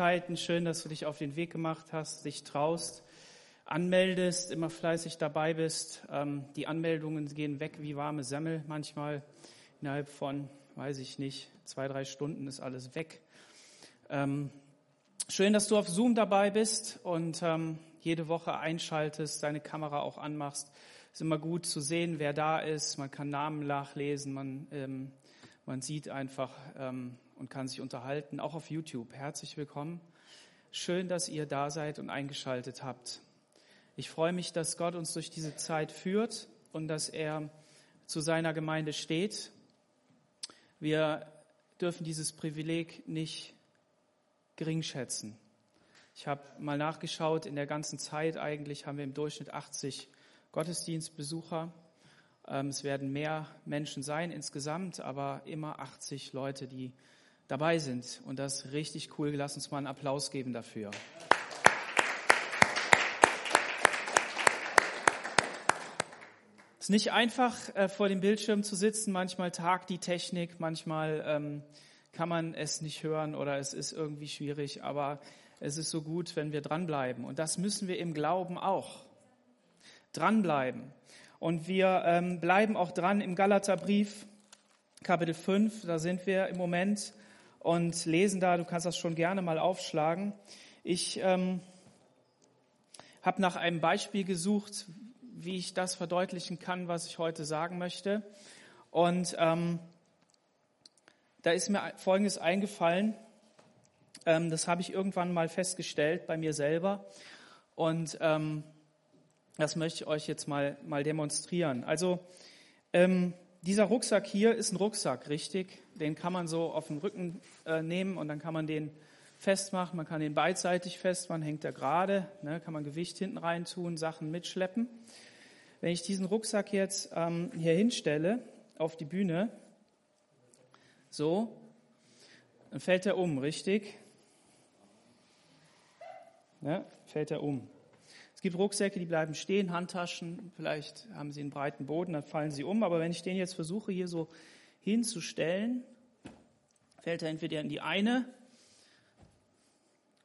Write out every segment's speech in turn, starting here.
Neuigkeiten. Schön, dass du dich auf den Weg gemacht hast, dich traust, anmeldest, immer fleißig dabei bist. Ähm, die Anmeldungen gehen weg wie warme Semmel manchmal. Innerhalb von, weiß ich nicht, zwei, drei Stunden ist alles weg. Ähm, schön, dass du auf Zoom dabei bist und ähm, jede Woche einschaltest, deine Kamera auch anmachst. Ist immer gut zu sehen, wer da ist. Man kann Namen nachlesen, man, man sieht einfach ähm, und kann sich unterhalten, auch auf YouTube. Herzlich willkommen. Schön, dass ihr da seid und eingeschaltet habt. Ich freue mich, dass Gott uns durch diese Zeit führt und dass er zu seiner Gemeinde steht. Wir dürfen dieses Privileg nicht gering schätzen. Ich habe mal nachgeschaut, in der ganzen Zeit eigentlich haben wir im Durchschnitt 80 Gottesdienstbesucher. Ähm, es werden mehr Menschen sein insgesamt, aber immer 80 Leute, die dabei sind. Und das ist richtig cool. Lass uns mal einen Applaus geben dafür. Es ist nicht einfach, äh, vor dem Bildschirm zu sitzen. Manchmal tagt die Technik, manchmal ähm, kann man es nicht hören oder es ist irgendwie schwierig. Aber es ist so gut, wenn wir dranbleiben. Und das müssen wir im Glauben auch dranbleiben. Und wir ähm, bleiben auch dran im Galaterbrief, Kapitel 5, da sind wir im Moment und lesen da, du kannst das schon gerne mal aufschlagen. Ich ähm, habe nach einem Beispiel gesucht, wie ich das verdeutlichen kann, was ich heute sagen möchte. Und ähm, da ist mir Folgendes eingefallen. Ähm, das habe ich irgendwann mal festgestellt bei mir selber. Und ähm, das möchte ich euch jetzt mal, mal demonstrieren. Also ähm, dieser Rucksack hier ist ein Rucksack, richtig? Den kann man so auf den Rücken äh, nehmen und dann kann man den festmachen. Man kann den beidseitig festmachen, hängt er gerade, ne, kann man Gewicht hinten rein tun, Sachen mitschleppen. Wenn ich diesen Rucksack jetzt ähm, hier hinstelle auf die Bühne, so, dann fällt er um, richtig? Ne, fällt er um. Es gibt Rucksäcke, die bleiben stehen, Handtaschen, vielleicht haben sie einen breiten Boden, dann fallen sie um. Aber wenn ich den jetzt versuche, hier so hinzustellen, fällt er entweder in die eine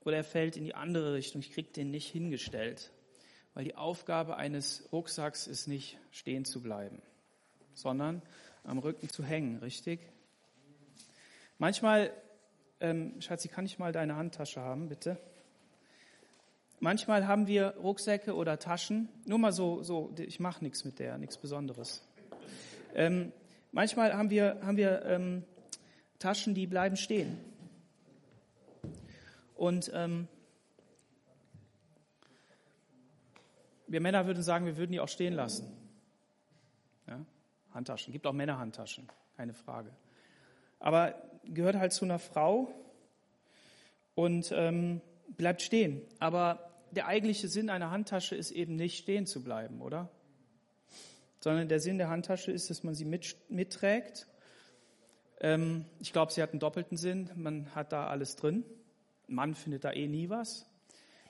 oder er fällt in die andere Richtung. Ich kriege den nicht hingestellt, weil die Aufgabe eines Rucksacks ist nicht stehen zu bleiben, sondern am Rücken zu hängen, richtig? Manchmal, ähm, Schatzi, kann ich mal deine Handtasche haben, bitte? Manchmal haben wir Rucksäcke oder Taschen, nur mal so, so ich mache nichts mit der, nichts Besonderes. Ähm, manchmal haben wir, haben wir ähm, Taschen, die bleiben stehen. Und ähm, wir Männer würden sagen, wir würden die auch stehen lassen. Ja? Handtaschen, gibt auch Männerhandtaschen, keine Frage. Aber gehört halt zu einer Frau und ähm, bleibt stehen. Aber der eigentliche Sinn einer Handtasche ist eben nicht stehen zu bleiben, oder? Sondern der Sinn der Handtasche ist, dass man sie mit, mitträgt. Ähm, ich glaube, sie hat einen doppelten Sinn. Man hat da alles drin. Ein Mann findet da eh nie was.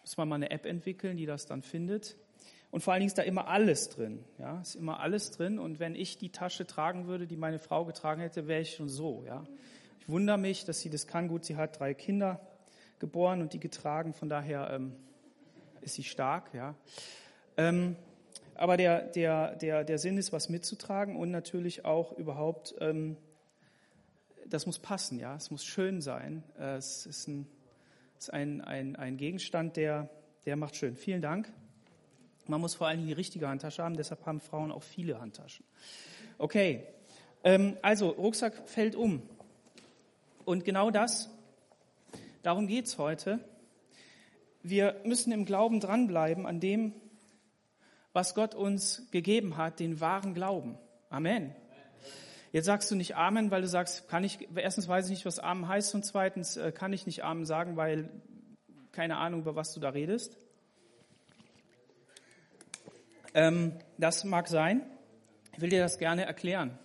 Muss man mal eine App entwickeln, die das dann findet. Und vor allen Dingen ist da immer alles drin. Ja, ist immer alles drin. Und wenn ich die Tasche tragen würde, die meine Frau getragen hätte, wäre ich schon so. Ja, ich wundere mich, dass sie das kann. Gut, sie hat drei Kinder geboren und die getragen. Von daher ähm, ist sie stark. Ja. Ähm, aber der, der, der, der Sinn ist, was mitzutragen und natürlich auch überhaupt, ähm, das muss passen, ja, es muss schön sein. Äh, es ist, ein, ist ein, ein, ein Gegenstand, der, der macht schön. Vielen Dank. Man muss vor allen Dingen die richtige Handtasche haben, deshalb haben Frauen auch viele Handtaschen. Okay, ähm, also Rucksack fällt um. Und genau das Darum geht es heute. Wir müssen im Glauben dranbleiben an dem, was Gott uns gegeben hat, den wahren Glauben. Amen. Jetzt sagst du nicht Amen, weil du sagst, kann ich, erstens weiß ich nicht, was Amen heißt und zweitens äh, kann ich nicht Amen sagen, weil keine Ahnung, über was du da redest. Ähm, das mag sein. Ich will dir das gerne erklären.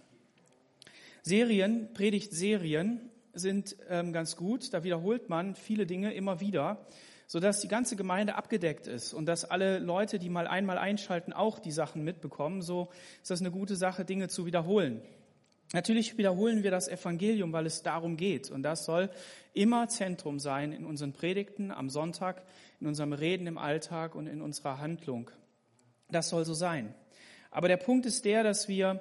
Serien, Predigtserien sind ähm, ganz gut. Da wiederholt man viele Dinge immer wieder, sodass die ganze Gemeinde abgedeckt ist und dass alle Leute, die mal einmal einschalten, auch die Sachen mitbekommen. So ist das eine gute Sache, Dinge zu wiederholen. Natürlich wiederholen wir das Evangelium, weil es darum geht. Und das soll immer Zentrum sein in unseren Predigten am Sonntag, in unserem Reden im Alltag und in unserer Handlung. Das soll so sein. Aber der Punkt ist der, dass wir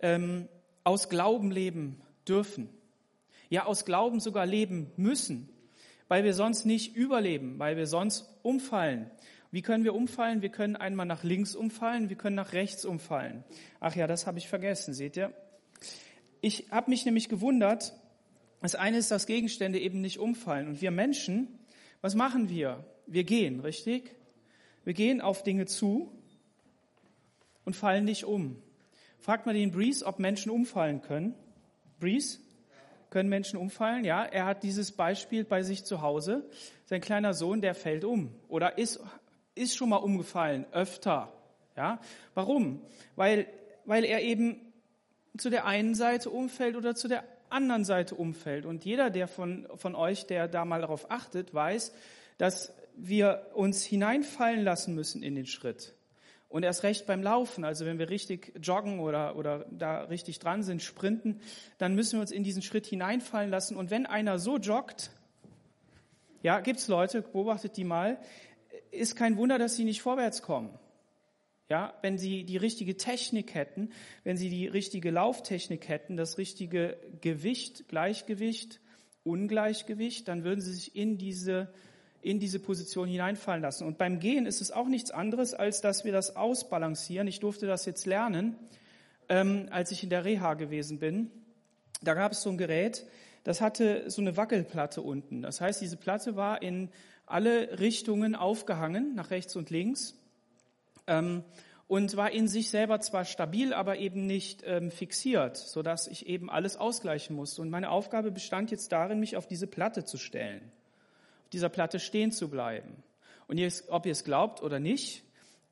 ähm, aus Glauben leben dürfen. Ja, aus Glauben sogar leben müssen, weil wir sonst nicht überleben, weil wir sonst umfallen. Wie können wir umfallen? Wir können einmal nach links umfallen, wir können nach rechts umfallen. Ach ja, das habe ich vergessen, seht ihr? Ich habe mich nämlich gewundert, das eine ist, dass Gegenstände eben nicht umfallen. Und wir Menschen, was machen wir? Wir gehen, richtig? Wir gehen auf Dinge zu und fallen nicht um. Fragt mal den Breeze, ob Menschen umfallen können. Breeze? Können Menschen umfallen? Ja, er hat dieses Beispiel bei sich zu Hause. Sein kleiner Sohn, der fällt um oder ist, ist schon mal umgefallen, öfter. Ja, warum? Weil, weil er eben zu der einen Seite umfällt oder zu der anderen Seite umfällt. Und jeder, der von, von euch, der da mal darauf achtet, weiß, dass wir uns hineinfallen lassen müssen in den Schritt. Und erst recht beim Laufen, also wenn wir richtig joggen oder, oder da richtig dran sind, sprinten, dann müssen wir uns in diesen Schritt hineinfallen lassen. Und wenn einer so joggt, ja, gibt's Leute, beobachtet die mal, ist kein Wunder, dass sie nicht vorwärts kommen. Ja, wenn sie die richtige Technik hätten, wenn sie die richtige Lauftechnik hätten, das richtige Gewicht, Gleichgewicht, Ungleichgewicht, dann würden sie sich in diese, in diese Position hineinfallen lassen. Und beim Gehen ist es auch nichts anderes, als dass wir das ausbalancieren. Ich durfte das jetzt lernen, ähm, als ich in der Reha gewesen bin. Da gab es so ein Gerät, das hatte so eine Wackelplatte unten. Das heißt, diese Platte war in alle Richtungen aufgehangen, nach rechts und links ähm, und war in sich selber zwar stabil, aber eben nicht ähm, fixiert, so dass ich eben alles ausgleichen musste. Und meine Aufgabe bestand jetzt darin, mich auf diese Platte zu stellen, dieser Platte stehen zu bleiben. Und ihr, ob ihr es glaubt oder nicht,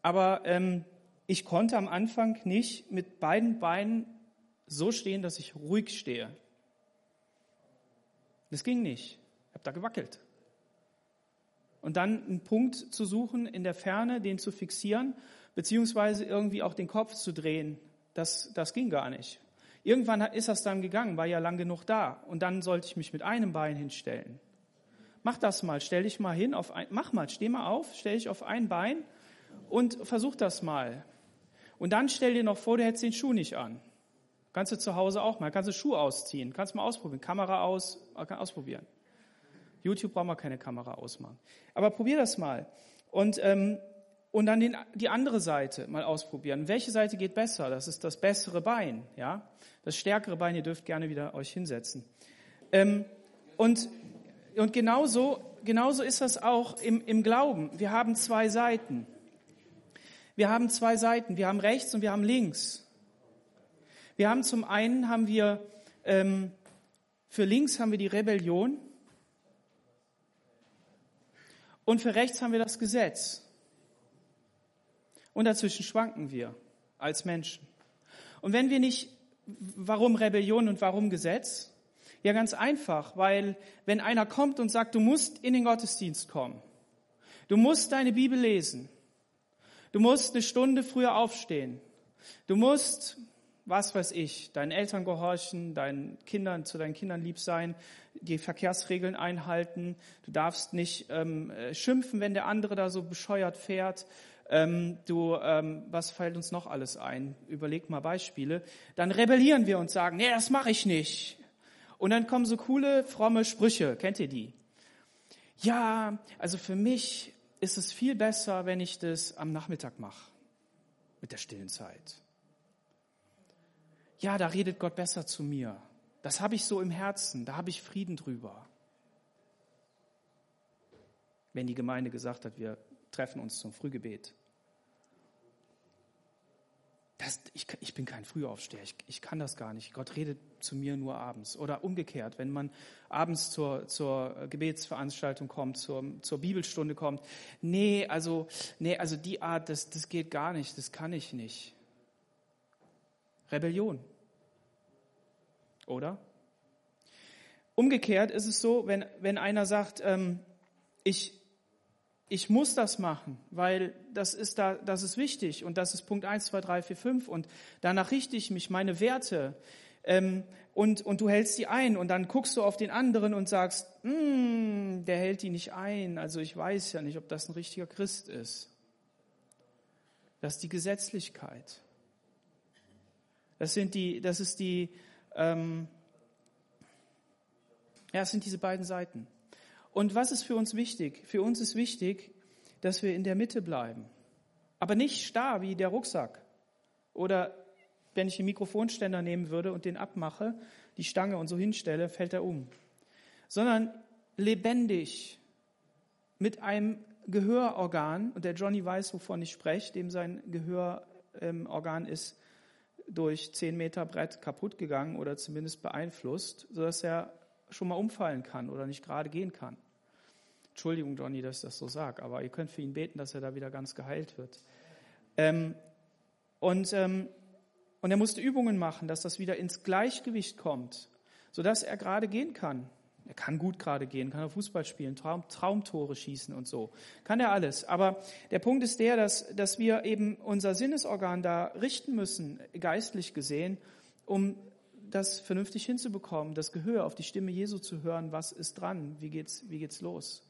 aber ähm, ich konnte am Anfang nicht mit beiden Beinen so stehen, dass ich ruhig stehe. Das ging nicht. Ich habe da gewackelt und dann einen Punkt zu suchen in der Ferne, den zu fixieren, beziehungsweise irgendwie auch den Kopf zu drehen. Das, das ging gar nicht. Irgendwann ist das dann gegangen, war ja lang genug da. Und dann sollte ich mich mit einem Bein hinstellen. Mach das mal, stell dich mal hin, auf ein, mach mal, steh mal auf, stell dich auf ein Bein und versuch das mal. Und dann stell dir noch vor, du hättest den Schuh nicht an. Kannst du zu Hause auch mal, kannst du Schuh ausziehen, kannst mal ausprobieren, Kamera aus, ausprobieren. YouTube brauchen wir keine Kamera ausmachen. Aber probier das mal. Und, ähm, und dann den, die andere Seite mal ausprobieren. Welche Seite geht besser? Das ist das bessere Bein, ja? Das stärkere Bein, ihr dürft gerne wieder euch hinsetzen. Ähm, und, und genauso, genauso ist das auch im, im Glauben. Wir haben zwei Seiten. Wir haben zwei Seiten. Wir haben rechts und wir haben links. Wir haben zum einen haben wir ähm, für links haben wir die Rebellion und für rechts haben wir das Gesetz. Und dazwischen schwanken wir als Menschen. Und wenn wir nicht, warum Rebellion und warum Gesetz? Ja, ganz einfach, weil wenn einer kommt und sagt, du musst in den Gottesdienst kommen, du musst deine Bibel lesen, du musst eine Stunde früher aufstehen, du musst was weiß ich, deinen Eltern gehorchen, deinen Kindern, zu deinen Kindern lieb sein, die Verkehrsregeln einhalten, du darfst nicht ähm, äh, schimpfen, wenn der andere da so bescheuert fährt, ähm, du, ähm, was fällt uns noch alles ein? Überleg mal Beispiele. Dann rebellieren wir und sagen, nee, das mache ich nicht. Und dann kommen so coole, fromme Sprüche, kennt ihr die? Ja, also für mich ist es viel besser, wenn ich das am Nachmittag mache, mit der stillen Zeit ja, da redet Gott besser zu mir. Das habe ich so im Herzen, da habe ich Frieden drüber. Wenn die Gemeinde gesagt hat, wir treffen uns zum Frühgebet. Das, ich, ich, bin kein Frühaufsteher, ich, ich, kann das gar nicht. Gott redet zu mir nur abends. Oder umgekehrt, wenn man abends zur, zur Gebetsveranstaltung kommt, zur, zur, Bibelstunde kommt. Nee, also, nee, also die Art, das, das geht gar nicht, das kann ich nicht. Rebellion. Oder? Umgekehrt ist es so, wenn, wenn einer sagt, ähm, ich, ich muss das machen, weil das ist, da, das ist wichtig und das ist Punkt 1, 2, 3, 4, 5 und danach richte ich mich, meine Werte, ähm, und, und du hältst die ein und dann guckst du auf den anderen und sagst, hm, der hält die nicht ein, also ich weiß ja nicht, ob das ein richtiger Christ ist. Das ist die Gesetzlichkeit. Das sind die, das ist die, ähm, ja, es sind diese beiden Seiten. Und was ist für uns wichtig? Für uns ist wichtig, dass wir in der Mitte bleiben. Aber nicht starr wie der Rucksack oder wenn ich den Mikrofonständer nehmen würde und den abmache, die Stange und so hinstelle, fällt er um. Sondern lebendig mit einem Gehörorgan, und der Johnny weiß, wovon ich spreche, dem sein Gehörorgan ist durch zehn Meter Brett kaputt gegangen oder zumindest beeinflusst, sodass er schon mal umfallen kann oder nicht gerade gehen kann. Entschuldigung, Johnny, dass ich das so sage, aber ihr könnt für ihn beten, dass er da wieder ganz geheilt wird. Ähm, und ähm, und er musste Übungen machen, dass das wieder ins Gleichgewicht kommt, sodass er gerade gehen kann. Er kann gut gerade gehen, kann Fußball spielen, Traum, Traumtore schießen und so. Kann er alles. Aber der Punkt ist der, dass, dass wir eben unser Sinnesorgan da richten müssen, geistlich gesehen, um das vernünftig hinzubekommen, das Gehör auf die Stimme Jesu zu hören, was ist dran, wie geht's, wie geht's los.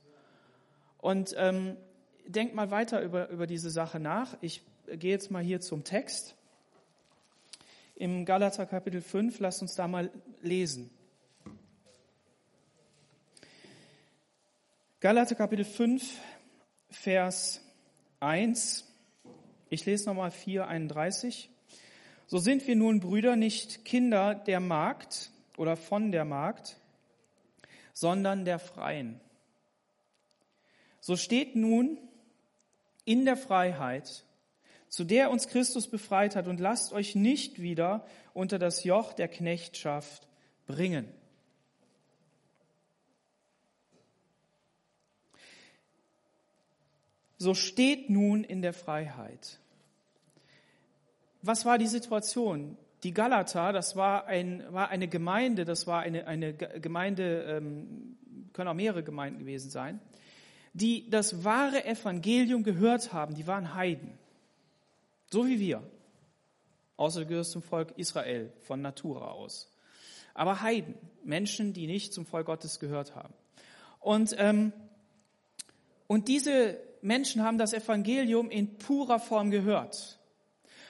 Und ähm, denkt mal weiter über, über diese Sache nach. Ich gehe jetzt mal hier zum Text im Galater Kapitel 5. Lasst uns da mal lesen. Galater Kapitel 5, Vers 1. Ich lese nochmal 4, 31. So sind wir nun Brüder nicht Kinder der Magd oder von der Magd, sondern der Freien. So steht nun in der Freiheit zu der uns Christus befreit hat, und lasst euch nicht wieder unter das Joch der Knechtschaft bringen. So steht nun in der Freiheit. Was war die Situation? Die Galater, das war, ein, war eine Gemeinde, das war eine, eine Gemeinde, ähm, können auch mehrere Gemeinden gewesen sein, die das wahre Evangelium gehört haben, die waren Heiden. So wie wir. Außer du gehörst zum Volk Israel von Natura aus. Aber Heiden, Menschen, die nicht zum Volk Gottes gehört haben. Und, ähm, und diese Menschen haben das Evangelium in purer Form gehört.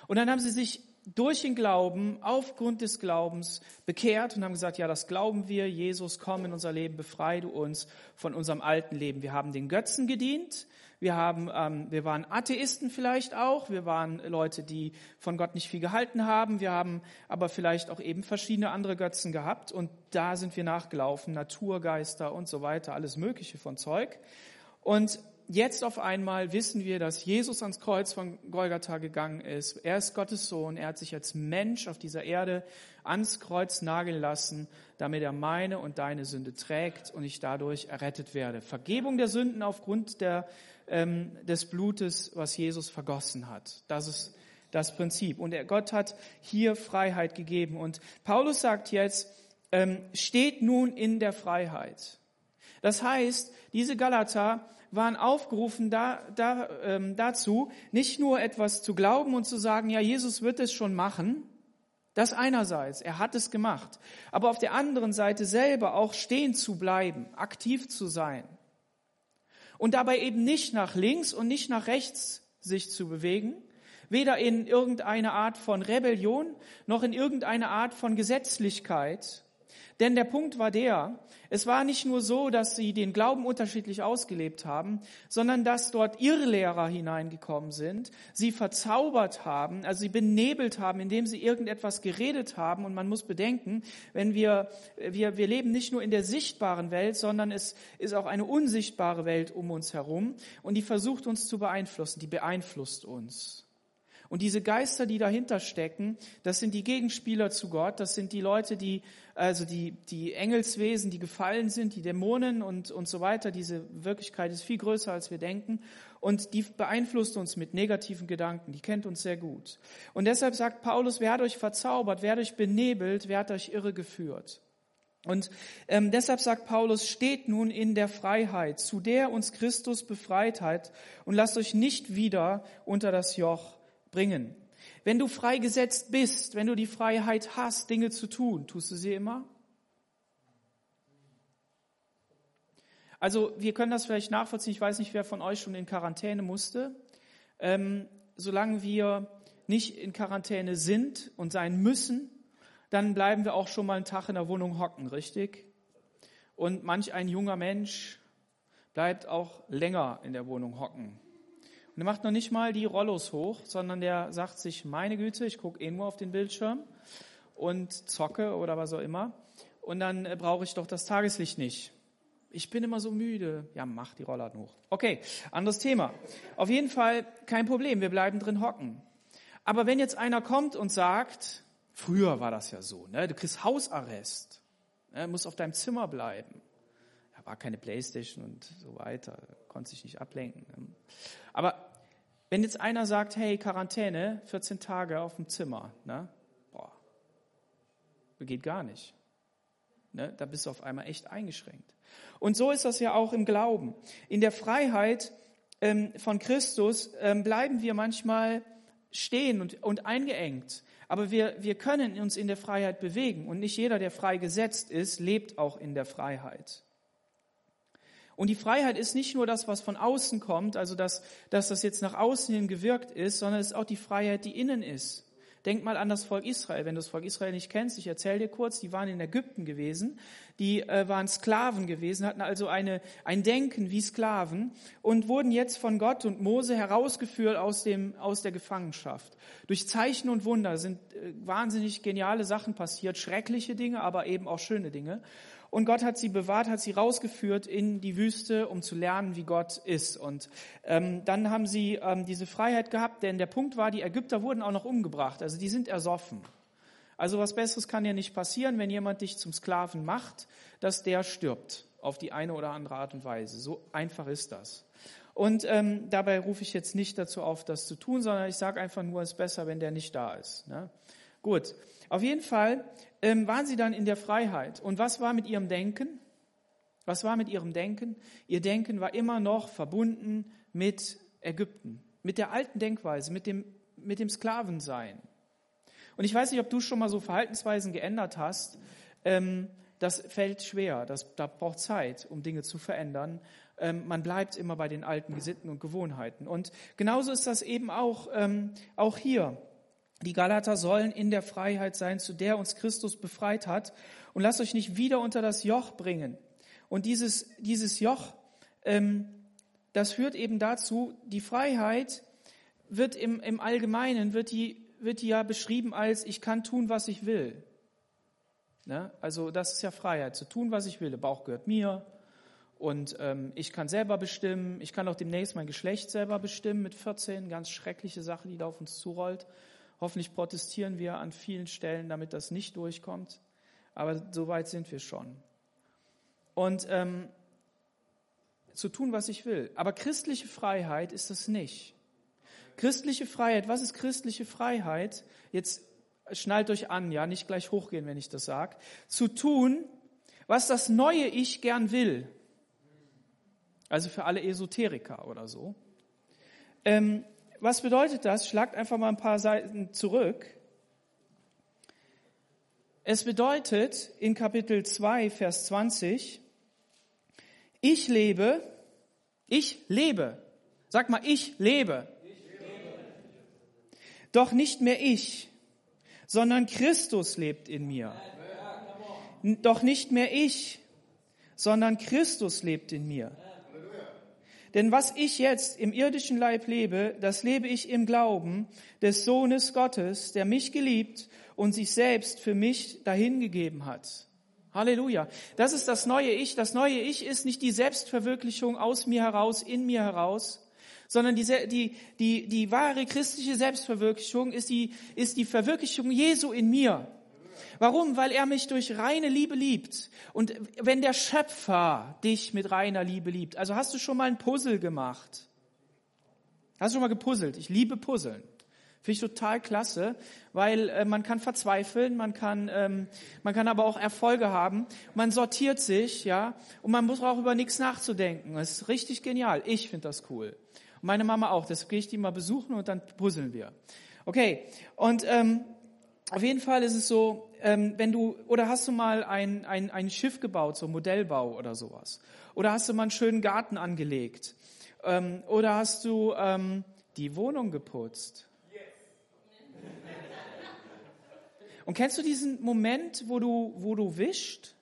Und dann haben sie sich durch den Glauben, aufgrund des Glaubens bekehrt und haben gesagt, ja, das glauben wir, Jesus, komm in unser Leben, befreie du uns von unserem alten Leben. Wir haben den Götzen gedient, wir, haben, ähm, wir waren Atheisten vielleicht auch. Wir waren Leute, die von Gott nicht viel gehalten haben. Wir haben aber vielleicht auch eben verschiedene andere Götzen gehabt. Und da sind wir nachgelaufen. Naturgeister und so weiter. Alles Mögliche von Zeug. Und jetzt auf einmal wissen wir, dass Jesus ans Kreuz von Golgatha gegangen ist. Er ist Gottes Sohn. Er hat sich als Mensch auf dieser Erde ans Kreuz nageln lassen, damit er meine und deine Sünde trägt und ich dadurch errettet werde. Vergebung der Sünden aufgrund der ähm, des Blutes, was Jesus vergossen hat. Das ist das Prinzip. Und Gott hat hier Freiheit gegeben. Und Paulus sagt jetzt, ähm, steht nun in der Freiheit. Das heißt, diese Galater waren aufgerufen da, da, ähm, dazu, nicht nur etwas zu glauben und zu sagen, ja, Jesus wird es schon machen, das einerseits, er hat es gemacht, aber auf der anderen Seite selber auch stehen zu bleiben, aktiv zu sein und dabei eben nicht nach links und nicht nach rechts sich zu bewegen, weder in irgendeine Art von Rebellion noch in irgendeine Art von Gesetzlichkeit, denn der Punkt war der, es war nicht nur so, dass sie den Glauben unterschiedlich ausgelebt haben, sondern dass dort Irrlehrer hineingekommen sind, sie verzaubert haben, also sie benebelt haben, indem sie irgendetwas geredet haben. Und man muss bedenken, wenn wir, wir, wir leben nicht nur in der sichtbaren Welt, sondern es ist auch eine unsichtbare Welt um uns herum und die versucht uns zu beeinflussen, die beeinflusst uns. Und diese Geister, die dahinter stecken, das sind die Gegenspieler zu Gott, das sind die Leute, die, also die, die Engelswesen, die gefallen sind, die Dämonen und, und so weiter. Diese Wirklichkeit ist viel größer, als wir denken. Und die beeinflusst uns mit negativen Gedanken, die kennt uns sehr gut. Und deshalb sagt Paulus, wer hat euch verzaubert, wer hat euch benebelt, wer hat euch irregeführt? Und ähm, deshalb sagt Paulus, steht nun in der Freiheit, zu der uns Christus befreit hat, und lasst euch nicht wieder unter das Joch bringen. Wenn du freigesetzt bist, wenn du die Freiheit hast, Dinge zu tun, tust du sie immer? Also wir können das vielleicht nachvollziehen. Ich weiß nicht, wer von euch schon in Quarantäne musste. Ähm, solange wir nicht in Quarantäne sind und sein müssen, dann bleiben wir auch schon mal einen Tag in der Wohnung hocken, richtig? Und manch ein junger Mensch bleibt auch länger in der Wohnung hocken. Und er macht noch nicht mal die Rollos hoch, sondern der sagt sich, meine Güte, ich gucke eh nur auf den Bildschirm und zocke oder was auch immer. Und dann äh, brauche ich doch das Tageslicht nicht. Ich bin immer so müde. Ja, mach die Rollladen hoch. Okay, anderes Thema. Auf jeden Fall kein Problem, wir bleiben drin hocken. Aber wenn jetzt einer kommt und sagt, früher war das ja so, ne, du kriegst Hausarrest, ne, musst auf deinem Zimmer bleiben. War keine Playstation und so weiter, konnte sich nicht ablenken. Ne. Aber wenn jetzt einer sagt, hey, Quarantäne, 14 Tage auf dem Zimmer, ne, boah, geht gar nicht. Ne, da bist du auf einmal echt eingeschränkt. Und so ist das ja auch im Glauben. In der Freiheit ähm, von Christus ähm, bleiben wir manchmal stehen und, und eingeengt. Aber wir, wir können uns in der Freiheit bewegen. Und nicht jeder, der frei gesetzt ist, lebt auch in der Freiheit. Und die Freiheit ist nicht nur das, was von außen kommt, also dass, dass das jetzt nach außen hin gewirkt ist, sondern es ist auch die Freiheit, die innen ist. Denk mal an das Volk Israel. Wenn du das Volk Israel nicht kennst, ich erzähle dir kurz, die waren in Ägypten gewesen, die äh, waren Sklaven gewesen, hatten also eine, ein Denken wie Sklaven und wurden jetzt von Gott und Mose herausgeführt aus, dem, aus der Gefangenschaft. Durch Zeichen und Wunder sind äh, wahnsinnig geniale Sachen passiert, schreckliche Dinge, aber eben auch schöne Dinge. Und Gott hat sie bewahrt, hat sie rausgeführt in die Wüste, um zu lernen, wie Gott ist. Und ähm, dann haben sie ähm, diese Freiheit gehabt, denn der Punkt war, die Ägypter wurden auch noch umgebracht. Also die sind ersoffen. Also was Besseres kann ja nicht passieren, wenn jemand dich zum Sklaven macht, dass der stirbt auf die eine oder andere Art und Weise. So einfach ist das. Und ähm, dabei rufe ich jetzt nicht dazu auf, das zu tun, sondern ich sage einfach nur, es ist besser, wenn der nicht da ist. Ne? Gut, auf jeden Fall ähm, waren sie dann in der Freiheit. Und was war mit ihrem Denken? Was war mit ihrem Denken? Ihr Denken war immer noch verbunden mit Ägypten, mit der alten Denkweise, mit dem, mit dem Sklavensein. Und ich weiß nicht, ob du schon mal so Verhaltensweisen geändert hast. Ähm, das fällt schwer, das, da braucht Zeit, um Dinge zu verändern. Ähm, man bleibt immer bei den alten Gesitten und Gewohnheiten. Und genauso ist das eben auch, ähm, auch hier. Die Galater sollen in der Freiheit sein, zu der uns Christus befreit hat. Und lasst euch nicht wieder unter das Joch bringen. Und dieses, dieses Joch, ähm, das führt eben dazu, die Freiheit wird im, im Allgemeinen, wird die, wird die ja beschrieben als, ich kann tun, was ich will. Ne? Also das ist ja Freiheit, zu tun, was ich will. Der Bauch gehört mir und ähm, ich kann selber bestimmen. Ich kann auch demnächst mein Geschlecht selber bestimmen mit 14. Ganz schreckliche Sache, die da auf uns zurollt. Hoffentlich protestieren wir an vielen Stellen, damit das nicht durchkommt. Aber so weit sind wir schon. Und ähm, zu tun, was ich will. Aber christliche Freiheit ist das nicht. Christliche Freiheit, was ist christliche Freiheit? Jetzt schnallt euch an, ja, nicht gleich hochgehen, wenn ich das sage. Zu tun, was das neue Ich gern will. Also für alle Esoteriker oder so. Ähm, was bedeutet das? Schlagt einfach mal ein paar Seiten zurück. Es bedeutet in Kapitel 2, Vers 20, ich lebe, ich lebe. Sag mal, ich lebe. Doch nicht mehr ich, sondern Christus lebt in mir. Doch nicht mehr ich, sondern Christus lebt in mir. Denn was ich jetzt im irdischen Leib lebe, das lebe ich im Glauben des Sohnes Gottes, der mich geliebt und sich selbst für mich dahingegeben hat. Halleluja. Das ist das neue Ich. Das neue Ich ist nicht die Selbstverwirklichung aus mir heraus, in mir heraus, sondern die, die, die, die wahre christliche Selbstverwirklichung ist die, ist die Verwirklichung Jesu in mir. Warum? Weil er mich durch reine Liebe liebt. Und wenn der Schöpfer dich mit reiner Liebe liebt, also hast du schon mal ein Puzzle gemacht? Hast du schon mal gepuzzelt? Ich liebe Puzzeln. Finde ich total klasse, weil äh, man kann verzweifeln, man kann, ähm, man kann aber auch Erfolge haben. Man sortiert sich, ja, und man muss auch über nichts nachzudenken. Das ist richtig genial. Ich finde das cool. Und meine Mama auch. Deshalb gehe ich die mal besuchen und dann puzzeln wir. Okay, und ähm, auf jeden Fall ist es so, ähm, wenn du, oder hast du mal ein, ein, ein Schiff gebaut, so Modellbau oder sowas? Oder hast du mal einen schönen Garten angelegt? Ähm, oder hast du ähm, die Wohnung geputzt? Und kennst du diesen Moment, wo du, wo du wischt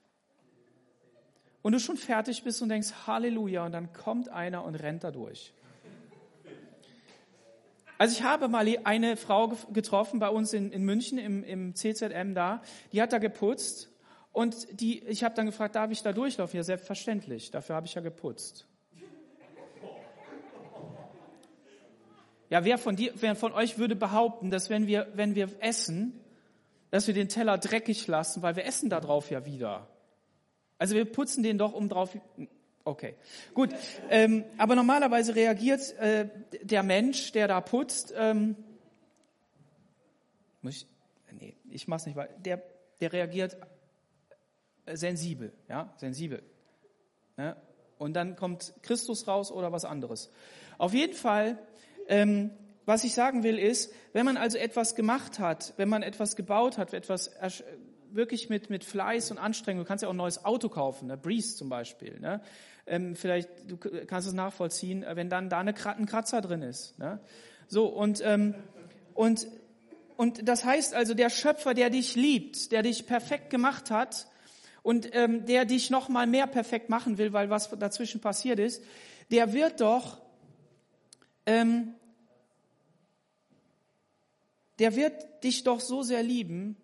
und du schon fertig bist und denkst, Halleluja, und dann kommt einer und rennt da durch? Also ich habe mal eine Frau getroffen bei uns in, in München im, im CZM da, die hat da geputzt und die, ich habe dann gefragt, darf ich da durchlaufen? Ja, selbstverständlich, dafür habe ich ja geputzt. Ja, wer von, dir, wer von euch würde behaupten, dass wenn wir, wenn wir essen, dass wir den Teller dreckig lassen, weil wir essen da drauf ja wieder. Also wir putzen den doch um drauf. Okay, gut. Ähm, aber normalerweise reagiert äh, der Mensch, der da putzt, ähm, muss ich, nee, ich mach's nicht, weil der, der reagiert sensibel, ja, sensibel. Ja? Und dann kommt Christus raus oder was anderes. Auf jeden Fall ähm, was ich sagen will ist, wenn man also etwas gemacht hat, wenn man etwas gebaut hat, etwas wirklich mit, mit Fleiß und Anstrengung, du kannst ja auch ein neues Auto kaufen, ne? Breeze zum Beispiel, ne? Ähm, vielleicht, du kannst es nachvollziehen, äh, wenn dann da eine, ein Kratzer drin ist. Ne? So, und, ähm, und, und das heißt also, der Schöpfer, der dich liebt, der dich perfekt gemacht hat und ähm, der dich noch mal mehr perfekt machen will, weil was dazwischen passiert ist, der wird doch ähm, der wird dich doch so sehr lieben,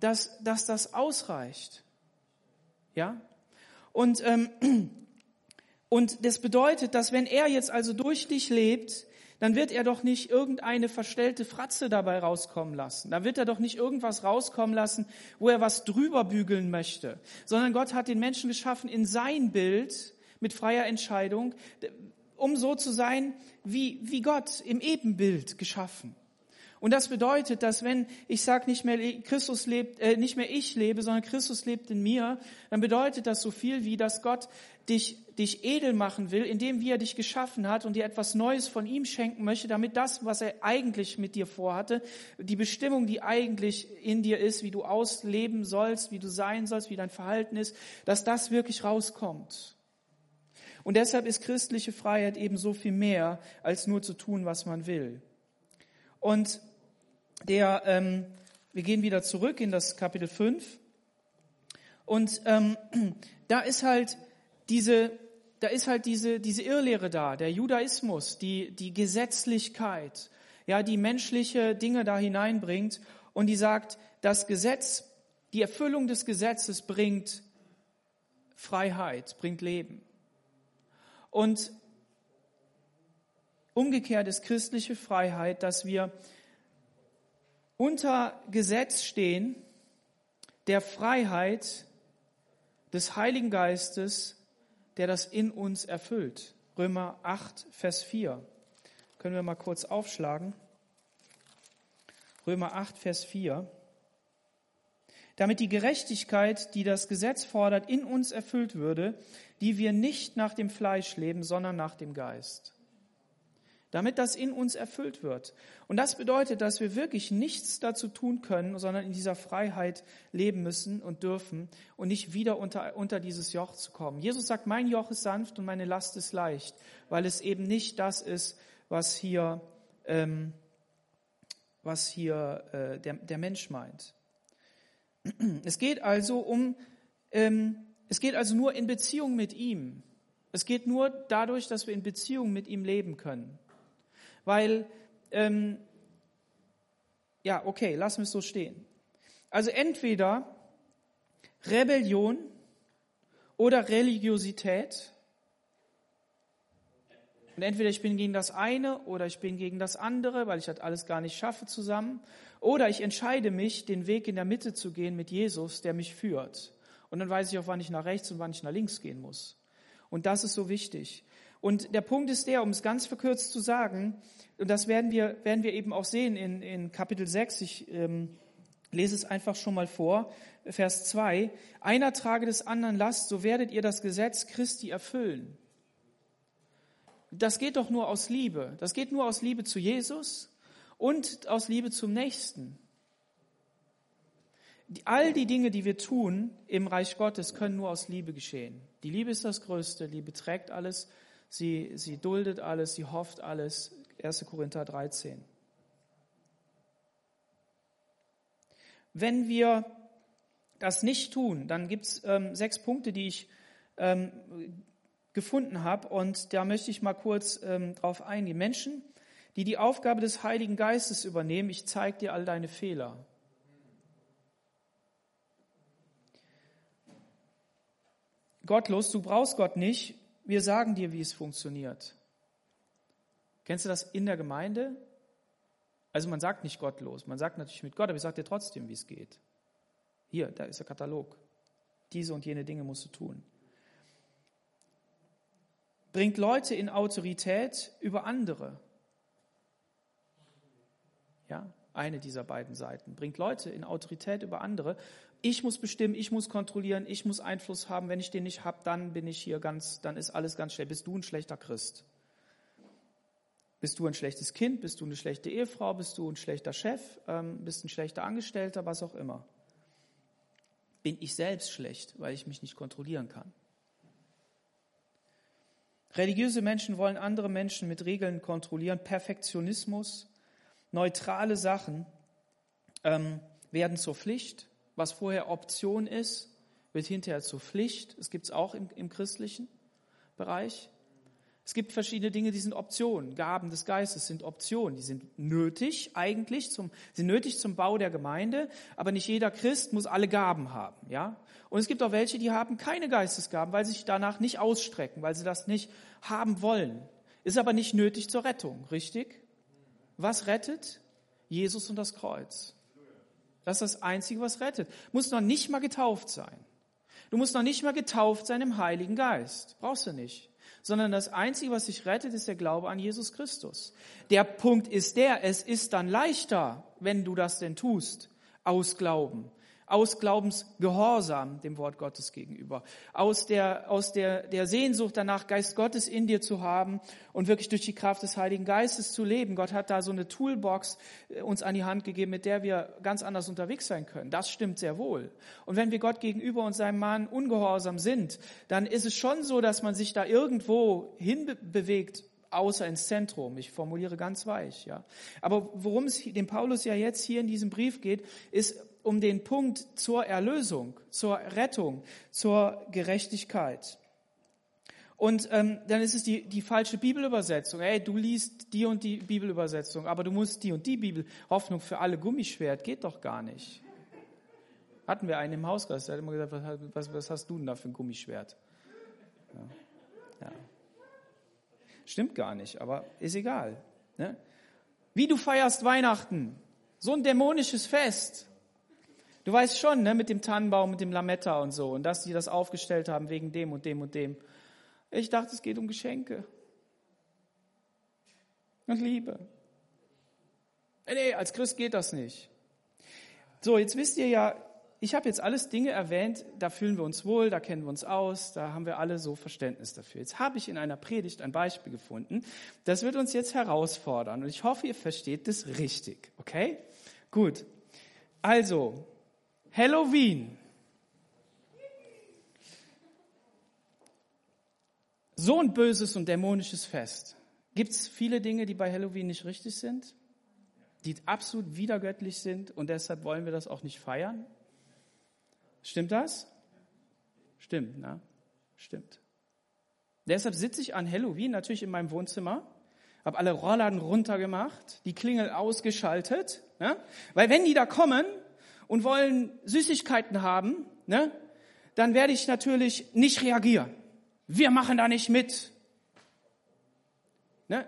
dass, dass das ausreicht. Ja? Und, ähm, und das bedeutet, dass wenn er jetzt also durch dich lebt, dann wird er doch nicht irgendeine verstellte Fratze dabei rauskommen lassen. Da wird er doch nicht irgendwas rauskommen lassen, wo er was drüber bügeln möchte, sondern Gott hat den Menschen geschaffen in sein Bild mit freier Entscheidung, um so zu sein wie, wie Gott im Ebenbild geschaffen. Und das bedeutet, dass wenn ich sage nicht mehr Christus lebt, äh, nicht mehr ich lebe, sondern Christus lebt in mir, dann bedeutet das so viel wie, dass Gott dich dich edel machen will, indem wie er dich geschaffen hat und dir etwas Neues von ihm schenken möchte, damit das, was er eigentlich mit dir vorhatte, die Bestimmung, die eigentlich in dir ist, wie du ausleben sollst, wie du sein sollst, wie dein Verhalten ist, dass das wirklich rauskommt. Und deshalb ist christliche Freiheit eben so viel mehr, als nur zu tun, was man will. Und der, ähm, wir gehen wieder zurück in das Kapitel 5. Und ähm, da ist halt diese, da ist halt diese, diese Irrlehre da, der Judaismus, die, die Gesetzlichkeit, ja, die menschliche Dinge da hineinbringt und die sagt, das Gesetz, die Erfüllung des Gesetzes bringt Freiheit, bringt Leben. Und umgekehrt ist christliche Freiheit, dass wir unter Gesetz stehen der Freiheit des Heiligen Geistes, der das in uns erfüllt. Römer 8, Vers 4. Können wir mal kurz aufschlagen. Römer 8, Vers 4. Damit die Gerechtigkeit, die das Gesetz fordert, in uns erfüllt würde, die wir nicht nach dem Fleisch leben, sondern nach dem Geist damit das in uns erfüllt wird. Und das bedeutet, dass wir wirklich nichts dazu tun können, sondern in dieser Freiheit leben müssen und dürfen und nicht wieder unter, unter dieses Joch zu kommen. Jesus sagt, mein Joch ist sanft und meine Last ist leicht, weil es eben nicht das ist, was hier, ähm, was hier äh, der, der Mensch meint. Es geht also um, ähm, es geht also nur in Beziehung mit ihm. Es geht nur dadurch, dass wir in Beziehung mit ihm leben können. Weil, ähm, ja, okay, lassen wir es so stehen. Also entweder Rebellion oder Religiosität. Und entweder ich bin gegen das eine oder ich bin gegen das andere, weil ich das alles gar nicht schaffe zusammen. Oder ich entscheide mich, den Weg in der Mitte zu gehen mit Jesus, der mich führt. Und dann weiß ich auch, wann ich nach rechts und wann ich nach links gehen muss. Und das ist so wichtig. Und der Punkt ist der, um es ganz verkürzt zu sagen, und das werden wir, werden wir eben auch sehen in, in Kapitel 6, ich ähm, lese es einfach schon mal vor, Vers 2, einer trage des anderen Last, so werdet ihr das Gesetz Christi erfüllen. Das geht doch nur aus Liebe. Das geht nur aus Liebe zu Jesus und aus Liebe zum Nächsten. All die Dinge, die wir tun im Reich Gottes, können nur aus Liebe geschehen. Die Liebe ist das Größte. Liebe trägt alles. Sie, sie duldet alles. Sie hofft alles. 1. Korinther 13. Wenn wir das nicht tun, dann gibt es ähm, sechs Punkte, die ich ähm, gefunden habe. Und da möchte ich mal kurz ähm, drauf eingehen. Menschen, die die Aufgabe des Heiligen Geistes übernehmen, ich zeige dir all deine Fehler. Gottlos, du brauchst Gott nicht. Wir sagen dir, wie es funktioniert. Kennst du das in der Gemeinde? Also man sagt nicht gottlos, man sagt natürlich mit Gott, aber ich sage dir trotzdem, wie es geht. Hier, da ist der Katalog. Diese und jene Dinge musst du tun. Bringt Leute in Autorität über andere. Ja, eine dieser beiden Seiten. Bringt Leute in Autorität über andere. Ich muss bestimmen, ich muss kontrollieren, ich muss Einfluss haben. Wenn ich den nicht habe, dann bin ich hier ganz, dann ist alles ganz schlecht. Bist du ein schlechter Christ? Bist du ein schlechtes Kind? Bist du eine schlechte Ehefrau? Bist du ein schlechter Chef? Ähm, bist ein schlechter Angestellter? Was auch immer. Bin ich selbst schlecht, weil ich mich nicht kontrollieren kann? Religiöse Menschen wollen andere Menschen mit Regeln kontrollieren. Perfektionismus, neutrale Sachen ähm, werden zur Pflicht. Was vorher Option ist, wird hinterher zur Pflicht. Es gibt es auch im, im christlichen Bereich. Es gibt verschiedene Dinge, die sind Optionen. Gaben des Geistes sind Optionen. Die sind nötig eigentlich zum, sind nötig zum Bau der Gemeinde. Aber nicht jeder Christ muss alle Gaben haben, ja. Und es gibt auch welche, die haben keine Geistesgaben, weil sie sich danach nicht ausstrecken, weil sie das nicht haben wollen. Ist aber nicht nötig zur Rettung, richtig? Was rettet? Jesus und das Kreuz. Das ist das Einzige, was rettet. Muss noch nicht mal getauft sein. Du musst noch nicht mal getauft sein im Heiligen Geist. Brauchst du nicht sondern das Einzige, was dich rettet, ist der Glaube an Jesus Christus. Der Punkt ist der, es ist dann leichter, wenn du das denn tust, aus Glauben aus Glaubensgehorsam dem Wort Gottes gegenüber, aus der, aus der, der Sehnsucht danach, Geist Gottes in dir zu haben und wirklich durch die Kraft des Heiligen Geistes zu leben. Gott hat da so eine Toolbox äh, uns an die Hand gegeben, mit der wir ganz anders unterwegs sein können. Das stimmt sehr wohl. Und wenn wir Gott gegenüber und seinem Mann ungehorsam sind, dann ist es schon so, dass man sich da irgendwo hinbewegt, außer ins Zentrum. Ich formuliere ganz weich, ja. Aber worum es dem Paulus ja jetzt hier in diesem Brief geht, ist um den Punkt zur Erlösung, zur Rettung, zur Gerechtigkeit. Und ähm, dann ist es die, die falsche Bibelübersetzung. Hey, du liest die und die Bibelübersetzung, aber du musst die und die Bibel. Hoffnung für alle Gummischwert geht doch gar nicht. Hatten wir einen im Hauskreis, der hat immer gesagt, was, was, was hast du denn da für ein Gummischwert? Ja. ja. Stimmt gar nicht, aber ist egal. Ne? Wie du feierst Weihnachten, so ein dämonisches Fest. Du weißt schon, ne, mit dem Tannenbaum, mit dem Lametta und so, und dass die das aufgestellt haben wegen dem und dem und dem. Ich dachte, es geht um Geschenke und Liebe. Nee, als Christ geht das nicht. So, jetzt wisst ihr ja, ich habe jetzt alles Dinge erwähnt, da fühlen wir uns wohl, da kennen wir uns aus, da haben wir alle so Verständnis dafür. Jetzt habe ich in einer Predigt ein Beispiel gefunden, das wird uns jetzt herausfordern und ich hoffe, ihr versteht das richtig, okay? Gut. Also, Halloween. So ein böses und dämonisches Fest. Gibt es viele Dinge, die bei Halloween nicht richtig sind? Die absolut widergöttlich sind und deshalb wollen wir das auch nicht feiern? Stimmt das? Stimmt, ne? Stimmt. Deshalb sitze ich an Halloween natürlich in meinem Wohnzimmer, habe alle Rollladen runtergemacht, die Klingel ausgeschaltet, ne? weil wenn die da kommen, und wollen Süßigkeiten haben, ne, dann werde ich natürlich nicht reagieren. Wir machen da nicht mit. Ne?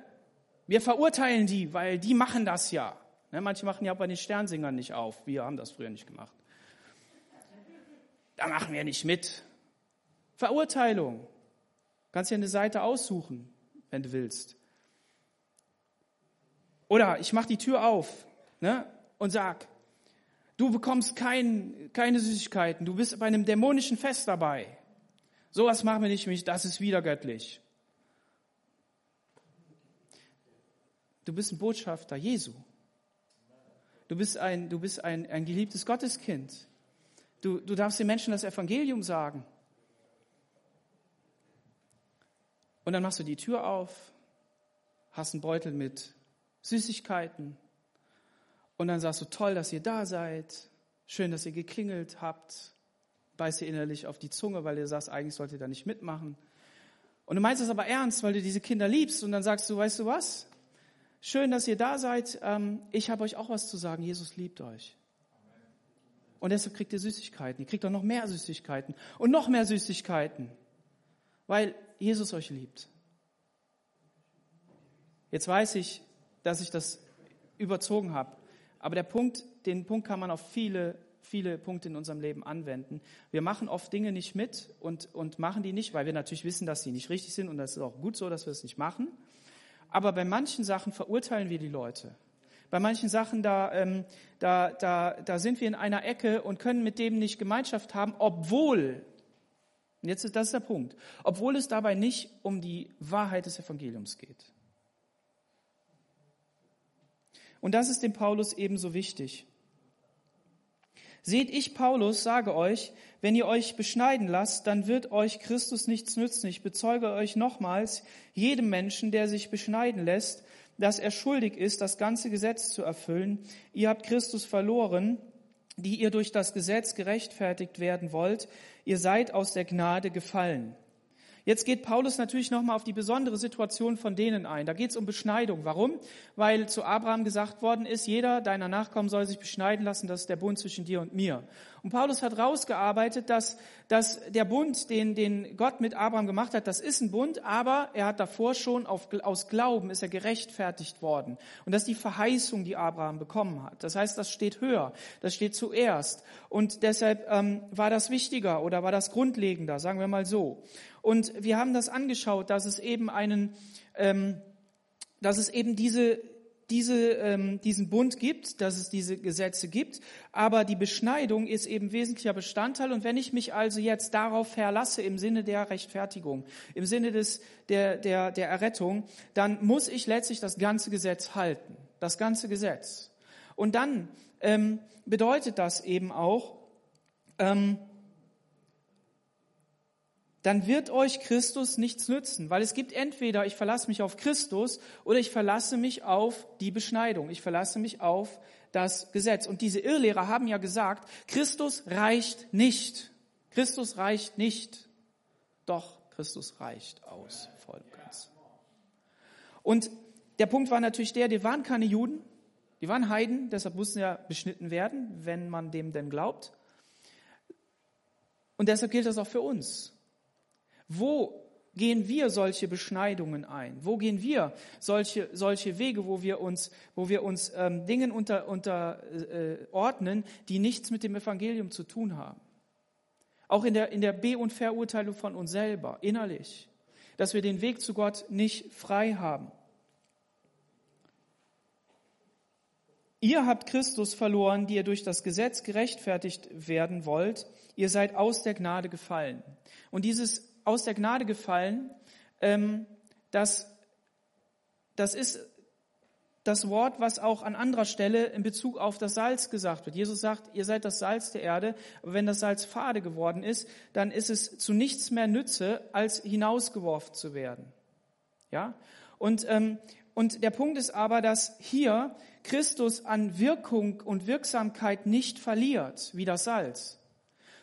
Wir verurteilen die, weil die machen das ja. Ne? Manche machen ja bei den Sternsingern nicht auf. Wir haben das früher nicht gemacht. Da machen wir nicht mit. Verurteilung. Kannst dir eine Seite aussuchen, wenn du willst. Oder ich mache die Tür auf ne, und sag, Du bekommst kein, keine Süßigkeiten. Du bist bei einem dämonischen Fest dabei. Sowas machen wir nicht mit. Das ist wieder göttlich. Du bist ein Botschafter Jesu. Du bist ein, du bist ein, ein geliebtes Gotteskind. Du, du darfst den Menschen das Evangelium sagen. Und dann machst du die Tür auf, hast einen Beutel mit Süßigkeiten und dann sagst du, toll, dass ihr da seid, schön, dass ihr geklingelt habt, beißt ihr innerlich auf die Zunge, weil ihr sagst, eigentlich sollt ihr da nicht mitmachen. Und du meinst es aber ernst, weil du diese Kinder liebst und dann sagst du, weißt du was? Schön, dass ihr da seid. Ähm, ich habe euch auch was zu sagen. Jesus liebt euch. Und deshalb kriegt ihr Süßigkeiten. Ihr kriegt auch noch mehr Süßigkeiten und noch mehr Süßigkeiten, weil Jesus euch liebt. Jetzt weiß ich, dass ich das überzogen habe. Aber der Punkt, den Punkt kann man auf viele, viele Punkte in unserem Leben anwenden. Wir machen oft Dinge nicht mit und, und machen die nicht, weil wir natürlich wissen, dass sie nicht richtig sind und das ist auch gut so, dass wir es nicht machen. Aber bei manchen Sachen verurteilen wir die Leute. Bei manchen Sachen, da, ähm, da, da, da sind wir in einer Ecke und können mit dem nicht Gemeinschaft haben, obwohl, jetzt ist das der Punkt, obwohl es dabei nicht um die Wahrheit des Evangeliums geht. Und das ist dem Paulus ebenso wichtig. Seht, ich, Paulus, sage euch, wenn ihr euch beschneiden lasst, dann wird euch Christus nichts nützen. Ich bezeuge euch nochmals, jedem Menschen, der sich beschneiden lässt, dass er schuldig ist, das ganze Gesetz zu erfüllen. Ihr habt Christus verloren, die ihr durch das Gesetz gerechtfertigt werden wollt. Ihr seid aus der Gnade gefallen. Jetzt geht Paulus natürlich nochmal auf die besondere Situation von denen ein. Da geht es um Beschneidung. Warum? Weil zu Abraham gesagt worden ist, jeder deiner Nachkommen soll sich beschneiden lassen, das ist der Bund zwischen dir und mir. Und Paulus hat rausgearbeitet, dass, dass der Bund, den, den Gott mit Abraham gemacht hat, das ist ein Bund, aber er hat davor schon auf, aus Glauben ist er gerechtfertigt worden. Und das ist die Verheißung, die Abraham bekommen hat. Das heißt, das steht höher, das steht zuerst. Und deshalb ähm, war das wichtiger oder war das grundlegender, sagen wir mal so. Und wir haben das angeschaut, dass es eben einen, ähm, dass es eben diese diese, ähm, diesen Bund gibt, dass es diese Gesetze gibt, aber die Beschneidung ist eben wesentlicher Bestandteil. Und wenn ich mich also jetzt darauf verlasse im Sinne der Rechtfertigung, im Sinne des, der, der, der Errettung, dann muss ich letztlich das ganze Gesetz halten, das ganze Gesetz. Und dann ähm, bedeutet das eben auch, ähm, dann wird euch Christus nichts nützen, weil es gibt entweder ich verlasse mich auf Christus oder ich verlasse mich auf die Beschneidung, ich verlasse mich auf das Gesetz. Und diese Irrlehrer haben ja gesagt, Christus reicht nicht. Christus reicht nicht. Doch, Christus reicht aus, voll und ganz. Und der Punkt war natürlich der, die waren keine Juden, die waren Heiden, deshalb mussten ja beschnitten werden, wenn man dem denn glaubt. Und deshalb gilt das auch für uns. Wo gehen wir solche Beschneidungen ein? Wo gehen wir solche, solche Wege, wo wir uns, wo wir uns ähm, Dingen unterordnen, unter, äh, die nichts mit dem Evangelium zu tun haben? Auch in der, in der Be- und Verurteilung von uns selber, innerlich, dass wir den Weg zu Gott nicht frei haben. Ihr habt Christus verloren, die ihr durch das Gesetz gerechtfertigt werden wollt. Ihr seid aus der Gnade gefallen. Und dieses aus der Gnade gefallen, ähm, das, das ist das Wort, was auch an anderer Stelle in Bezug auf das Salz gesagt wird. Jesus sagt, ihr seid das Salz der Erde, aber wenn das Salz fade geworden ist, dann ist es zu nichts mehr Nütze, als hinausgeworfen zu werden. Ja? Und, ähm, und der Punkt ist aber, dass hier Christus an Wirkung und Wirksamkeit nicht verliert, wie das Salz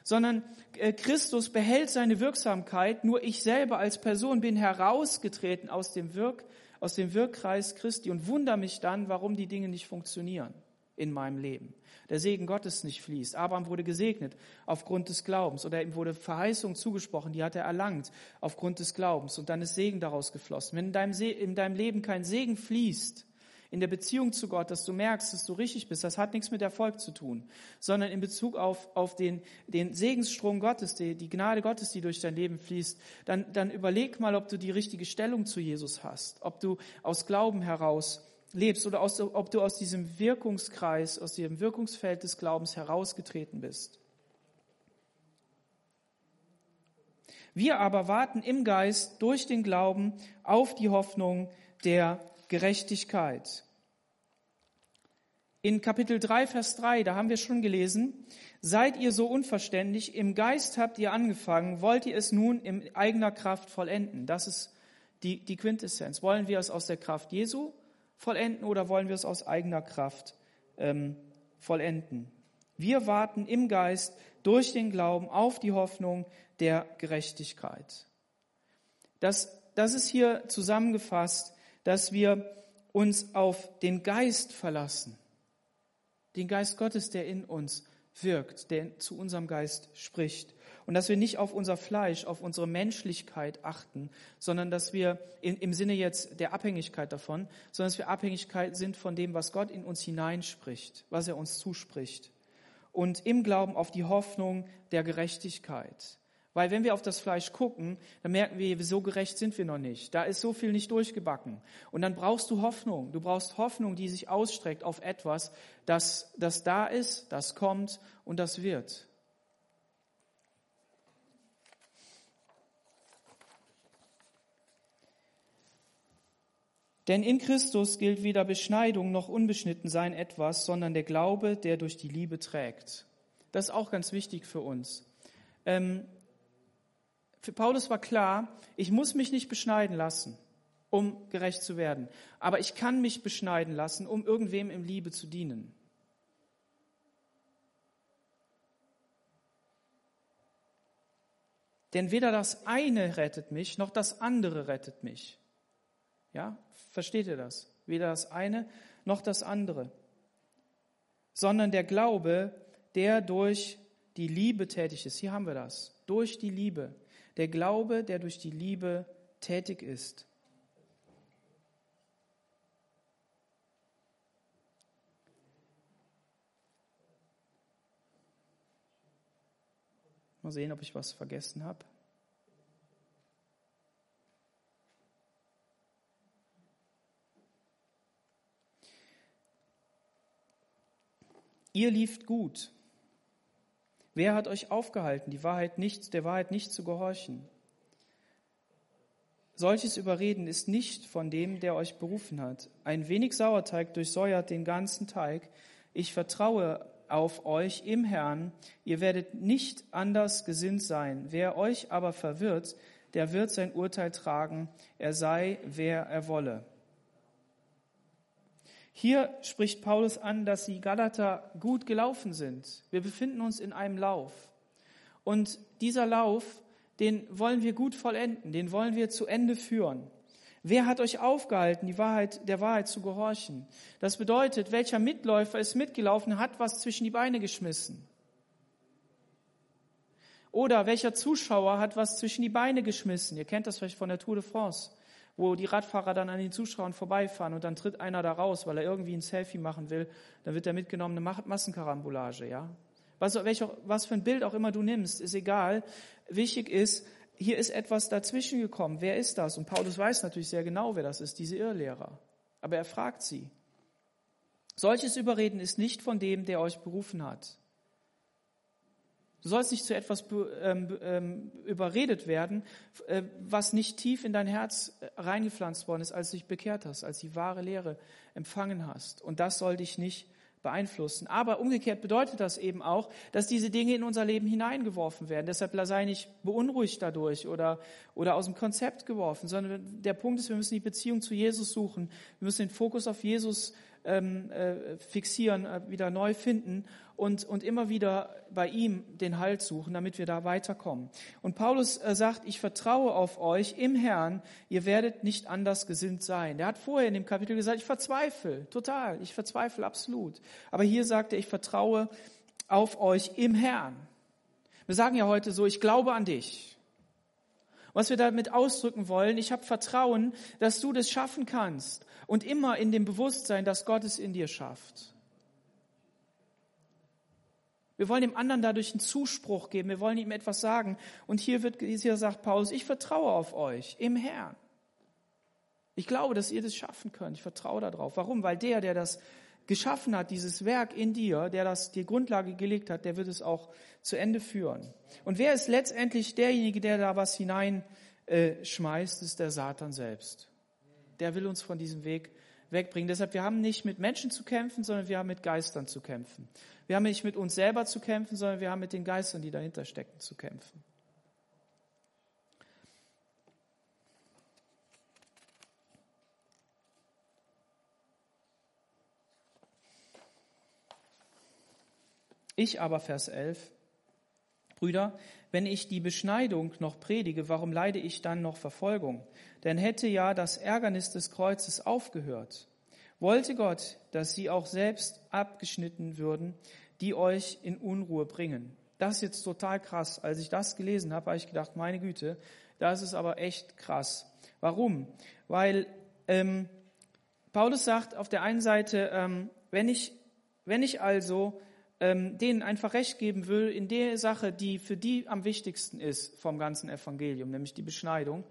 sondern äh, Christus behält seine Wirksamkeit, nur ich selber als Person bin herausgetreten aus dem, Wirk, aus dem Wirkkreis Christi und wundere mich dann, warum die Dinge nicht funktionieren in meinem Leben. Der Segen Gottes nicht fließt. Abraham wurde gesegnet aufgrund des Glaubens oder ihm wurde Verheißung zugesprochen, die hat er erlangt aufgrund des Glaubens und dann ist Segen daraus geflossen. Wenn in deinem, in deinem Leben kein Segen fließt, in der Beziehung zu Gott, dass du merkst, dass du richtig bist, das hat nichts mit Erfolg zu tun, sondern in Bezug auf, auf den, den Segensstrom Gottes, die, die Gnade Gottes, die durch dein Leben fließt, dann, dann überleg mal, ob du die richtige Stellung zu Jesus hast, ob du aus Glauben heraus lebst oder aus, ob du aus diesem Wirkungskreis, aus diesem Wirkungsfeld des Glaubens herausgetreten bist. Wir aber warten im Geist durch den Glauben auf die Hoffnung der Gerechtigkeit. In Kapitel 3, Vers 3, da haben wir schon gelesen, seid ihr so unverständlich, im Geist habt ihr angefangen, wollt ihr es nun in eigener Kraft vollenden? Das ist die, die Quintessenz. Wollen wir es aus der Kraft Jesu vollenden oder wollen wir es aus eigener Kraft ähm, vollenden? Wir warten im Geist durch den Glauben auf die Hoffnung der Gerechtigkeit. Das, das ist hier zusammengefasst, dass wir uns auf den Geist verlassen den Geist Gottes, der in uns wirkt, der zu unserem Geist spricht. Und dass wir nicht auf unser Fleisch, auf unsere Menschlichkeit achten, sondern dass wir in, im Sinne jetzt der Abhängigkeit davon, sondern dass wir Abhängigkeit sind von dem, was Gott in uns hineinspricht, was er uns zuspricht. Und im Glauben auf die Hoffnung der Gerechtigkeit. Weil wenn wir auf das Fleisch gucken, dann merken wir, so gerecht sind wir noch nicht. Da ist so viel nicht durchgebacken. Und dann brauchst du Hoffnung. Du brauchst Hoffnung, die sich ausstreckt auf etwas, das, das da ist, das kommt und das wird. Denn in Christus gilt weder Beschneidung noch Unbeschnittensein etwas, sondern der Glaube, der durch die Liebe trägt. Das ist auch ganz wichtig für uns. Ähm, für Paulus war klar, ich muss mich nicht beschneiden lassen, um gerecht zu werden. Aber ich kann mich beschneiden lassen, um irgendwem im Liebe zu dienen. Denn weder das eine rettet mich, noch das andere rettet mich. Ja, versteht ihr das? Weder das eine noch das andere. Sondern der Glaube, der durch die Liebe tätig ist. Hier haben wir das. Durch die Liebe der Glaube, der durch die Liebe tätig ist. Mal sehen, ob ich was vergessen habe. Ihr lieft gut. Wer hat euch aufgehalten, die Wahrheit nicht, der Wahrheit nicht zu gehorchen? Solches Überreden ist nicht von dem, der euch berufen hat. Ein wenig Sauerteig durchsäuert den ganzen Teig. Ich vertraue auf euch im Herrn. Ihr werdet nicht anders gesinnt sein. Wer euch aber verwirrt, der wird sein Urteil tragen. Er sei, wer er wolle. Hier spricht Paulus an, dass die Galater gut gelaufen sind. Wir befinden uns in einem Lauf. Und dieser Lauf, den wollen wir gut vollenden, den wollen wir zu Ende führen. Wer hat euch aufgehalten, die Wahrheit, der Wahrheit zu gehorchen? Das bedeutet, welcher Mitläufer ist mitgelaufen, hat was zwischen die Beine geschmissen. Oder welcher Zuschauer hat was zwischen die Beine geschmissen? Ihr kennt das vielleicht von der Tour de France wo die Radfahrer dann an den Zuschauern vorbeifahren und dann tritt einer da raus, weil er irgendwie ein Selfie machen will, dann wird er mitgenommen, eine Massenkarambolage, ja. Was, welch, was für ein Bild auch immer du nimmst, ist egal. Wichtig ist, hier ist etwas dazwischen gekommen. Wer ist das? Und Paulus weiß natürlich sehr genau, wer das ist, diese Irrlehrer. Aber er fragt sie. Solches Überreden ist nicht von dem, der euch berufen hat. Du sollst nicht zu etwas ähm, ähm, überredet werden, äh, was nicht tief in dein Herz äh, reingepflanzt worden ist, als du dich bekehrt hast, als die wahre Lehre empfangen hast. Und das soll dich nicht beeinflussen. Aber umgekehrt bedeutet das eben auch, dass diese Dinge in unser Leben hineingeworfen werden. Deshalb sei nicht beunruhigt dadurch oder, oder aus dem Konzept geworfen, sondern der Punkt ist, wir müssen die Beziehung zu Jesus suchen. Wir müssen den Fokus auf Jesus ähm, äh, fixieren, äh, wieder neu finden und, und immer wieder bei ihm den Halt suchen, damit wir da weiterkommen. Und Paulus äh, sagt, ich vertraue auf euch im Herrn, ihr werdet nicht anders gesinnt sein. Der hat vorher in dem Kapitel gesagt, ich verzweifle, total, ich verzweifle absolut. Aber hier sagt er, ich vertraue auf euch im Herrn. Wir sagen ja heute so, ich glaube an dich. Was wir damit ausdrücken wollen, ich habe Vertrauen, dass du das schaffen kannst und immer in dem Bewusstsein, dass Gott es in dir schafft. Wir wollen dem anderen dadurch einen Zuspruch geben, wir wollen ihm etwas sagen. Und hier wird, hier sagt Paulus, ich vertraue auf euch im Herrn. Ich glaube, dass ihr das schaffen könnt. Ich vertraue darauf. Warum? Weil der, der das geschaffen hat, dieses Werk in dir, der das die Grundlage gelegt hat, der wird es auch zu Ende führen. Und wer ist letztendlich derjenige, der da was hineinschmeißt, äh, ist der Satan selbst. Der will uns von diesem Weg wegbringen. Deshalb, wir haben nicht mit Menschen zu kämpfen, sondern wir haben mit Geistern zu kämpfen. Wir haben nicht mit uns selber zu kämpfen, sondern wir haben mit den Geistern, die dahinter stecken, zu kämpfen. Ich aber, Vers 11, Brüder, wenn ich die Beschneidung noch predige, warum leide ich dann noch Verfolgung? Denn hätte ja das Ärgernis des Kreuzes aufgehört. Wollte Gott, dass sie auch selbst abgeschnitten würden, die euch in Unruhe bringen. Das ist jetzt total krass. Als ich das gelesen habe, habe ich gedacht, meine Güte, das ist aber echt krass. Warum? Weil ähm, Paulus sagt auf der einen Seite, ähm, wenn ich, wenn ich also ähm, denen einfach recht geben will in der Sache, die für die am wichtigsten ist vom ganzen Evangelium, nämlich die Beschneidung,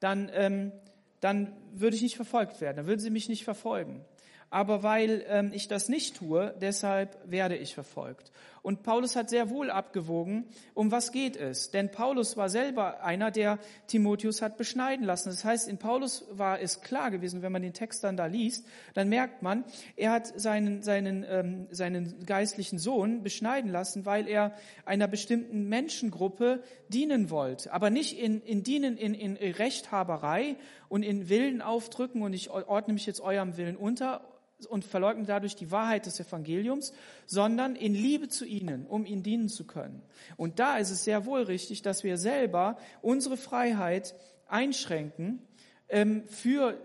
dann, ähm, dann würde ich nicht verfolgt werden, dann würden sie mich nicht verfolgen aber weil ähm, ich das nicht tue, deshalb werde ich verfolgt. Und Paulus hat sehr wohl abgewogen, um was geht es. Denn Paulus war selber einer, der Timotheus hat beschneiden lassen. Das heißt, in Paulus war es klar gewesen, wenn man den Text dann da liest, dann merkt man, er hat seinen, seinen, ähm, seinen geistlichen Sohn beschneiden lassen, weil er einer bestimmten Menschengruppe dienen wollte. Aber nicht in, in dienen in, in Rechthaberei und in Willen aufdrücken und ich ordne mich jetzt eurem Willen unter, und verleugnen dadurch die Wahrheit des Evangeliums, sondern in Liebe zu ihnen, um ihnen dienen zu können. Und da ist es sehr wohl richtig, dass wir selber unsere Freiheit einschränken ähm, für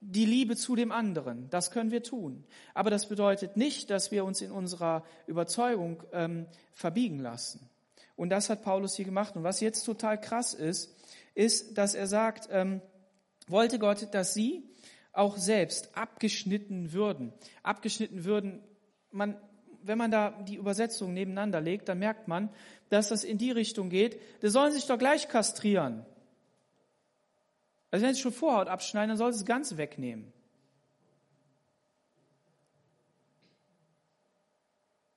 die Liebe zu dem anderen. Das können wir tun. Aber das bedeutet nicht, dass wir uns in unserer Überzeugung ähm, verbiegen lassen. Und das hat Paulus hier gemacht. Und was jetzt total krass ist, ist, dass er sagt, ähm, wollte Gott, dass sie auch selbst abgeschnitten würden. Abgeschnitten würden, man, wenn man da die Übersetzung nebeneinander legt, dann merkt man, dass das in die Richtung geht, die sollen sich doch gleich kastrieren. Also wenn sie schon Vorhaut abschneiden, dann soll sie es ganz wegnehmen.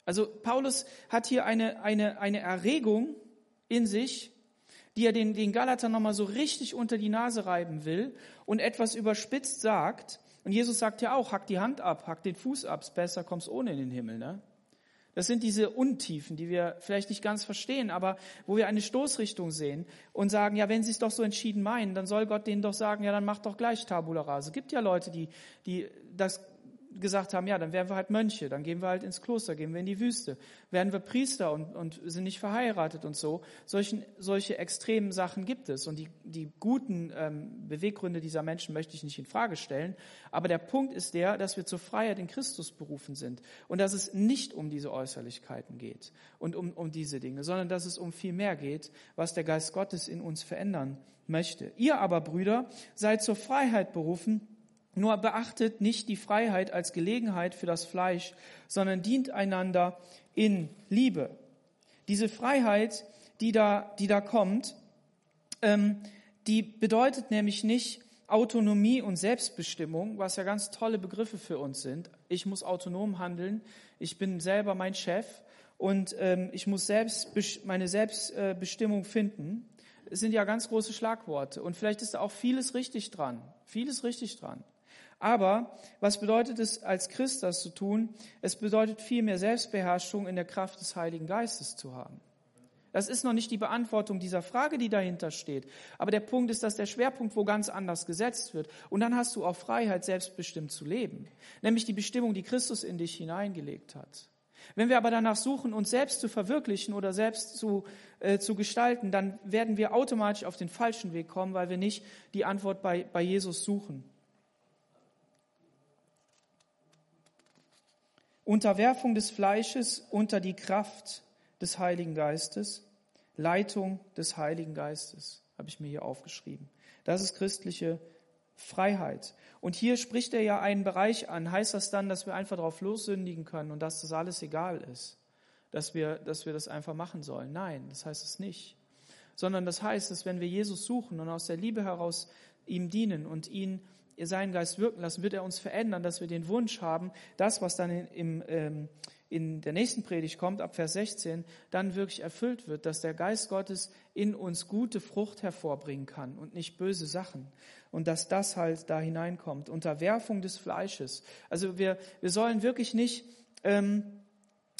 Also Paulus hat hier eine, eine, eine Erregung in sich, die er den, den Galatern nochmal so richtig unter die Nase reiben will und etwas überspitzt sagt. Und Jesus sagt ja auch, hack die Hand ab, hack den Fuß ab, besser kommst ohne in den Himmel. Ne? Das sind diese Untiefen, die wir vielleicht nicht ganz verstehen, aber wo wir eine Stoßrichtung sehen und sagen, ja, wenn sie es doch so entschieden meinen, dann soll Gott denen doch sagen, ja, dann mach doch gleich Tabula rase. Es gibt ja Leute, die, die das gesagt haben, ja, dann werden wir halt Mönche, dann gehen wir halt ins Kloster, gehen wir in die Wüste, werden wir Priester und, und sind nicht verheiratet und so. Solchen, solche extremen Sachen gibt es und die, die guten ähm, Beweggründe dieser Menschen möchte ich nicht in Frage stellen. Aber der Punkt ist der, dass wir zur Freiheit in Christus berufen sind und dass es nicht um diese Äußerlichkeiten geht und um, um diese Dinge, sondern dass es um viel mehr geht, was der Geist Gottes in uns verändern möchte. Ihr aber, Brüder, seid zur Freiheit berufen, nur beachtet nicht die Freiheit als Gelegenheit für das Fleisch, sondern dient einander in Liebe. Diese Freiheit, die da, die da kommt, ähm, die bedeutet nämlich nicht Autonomie und Selbstbestimmung, was ja ganz tolle Begriffe für uns sind. Ich muss autonom handeln, ich bin selber mein Chef und ähm, ich muss selbst meine Selbstbestimmung finden. Es sind ja ganz große Schlagworte und vielleicht ist da auch vieles richtig dran, vieles richtig dran. Aber was bedeutet es als Christ das zu tun? Es bedeutet viel mehr Selbstbeherrschung in der Kraft des Heiligen Geistes zu haben. Das ist noch nicht die Beantwortung dieser Frage, die dahinter steht. Aber der Punkt ist, dass der Schwerpunkt wo ganz anders gesetzt wird. Und dann hast du auch Freiheit, selbstbestimmt zu leben. Nämlich die Bestimmung, die Christus in dich hineingelegt hat. Wenn wir aber danach suchen, uns selbst zu verwirklichen oder selbst zu, äh, zu gestalten, dann werden wir automatisch auf den falschen Weg kommen, weil wir nicht die Antwort bei, bei Jesus suchen. Unterwerfung des Fleisches unter die Kraft des Heiligen Geistes, Leitung des Heiligen Geistes, habe ich mir hier aufgeschrieben. Das ist christliche Freiheit. Und hier spricht er ja einen Bereich an. Heißt das dann, dass wir einfach darauf lossündigen können und dass das alles egal ist? Dass wir, dass wir das einfach machen sollen? Nein, das heißt es nicht. Sondern das heißt, dass wenn wir Jesus suchen und aus der Liebe heraus ihm dienen und ihn seinen Geist wirken lassen, wird er uns verändern, dass wir den Wunsch haben, das, was dann in, im, ähm, in der nächsten Predigt kommt, ab Vers 16, dann wirklich erfüllt wird, dass der Geist Gottes in uns gute Frucht hervorbringen kann und nicht böse Sachen. Und dass das halt da hineinkommt, Unterwerfung des Fleisches. Also wir, wir sollen wirklich nicht ähm,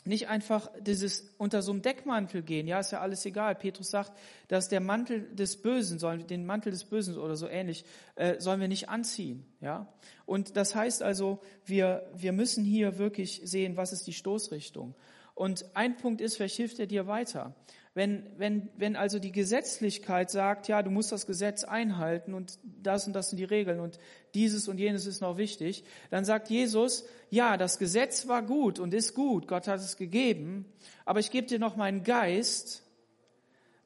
nicht einfach dieses unter so einem Deckmantel gehen. Ja, ist ja alles egal. Petrus sagt, dass der Mantel des Bösen, sollen, den Mantel des Bösen oder so ähnlich, äh, sollen wir nicht anziehen. Ja, und das heißt also, wir wir müssen hier wirklich sehen, was ist die Stoßrichtung. Und ein Punkt ist, vielleicht hilft er dir weiter. Wenn, wenn, wenn also die Gesetzlichkeit sagt, ja, du musst das Gesetz einhalten und das und das sind die Regeln und dieses und jenes ist noch wichtig, dann sagt Jesus, ja, das Gesetz war gut und ist gut, Gott hat es gegeben, aber ich gebe dir noch meinen Geist.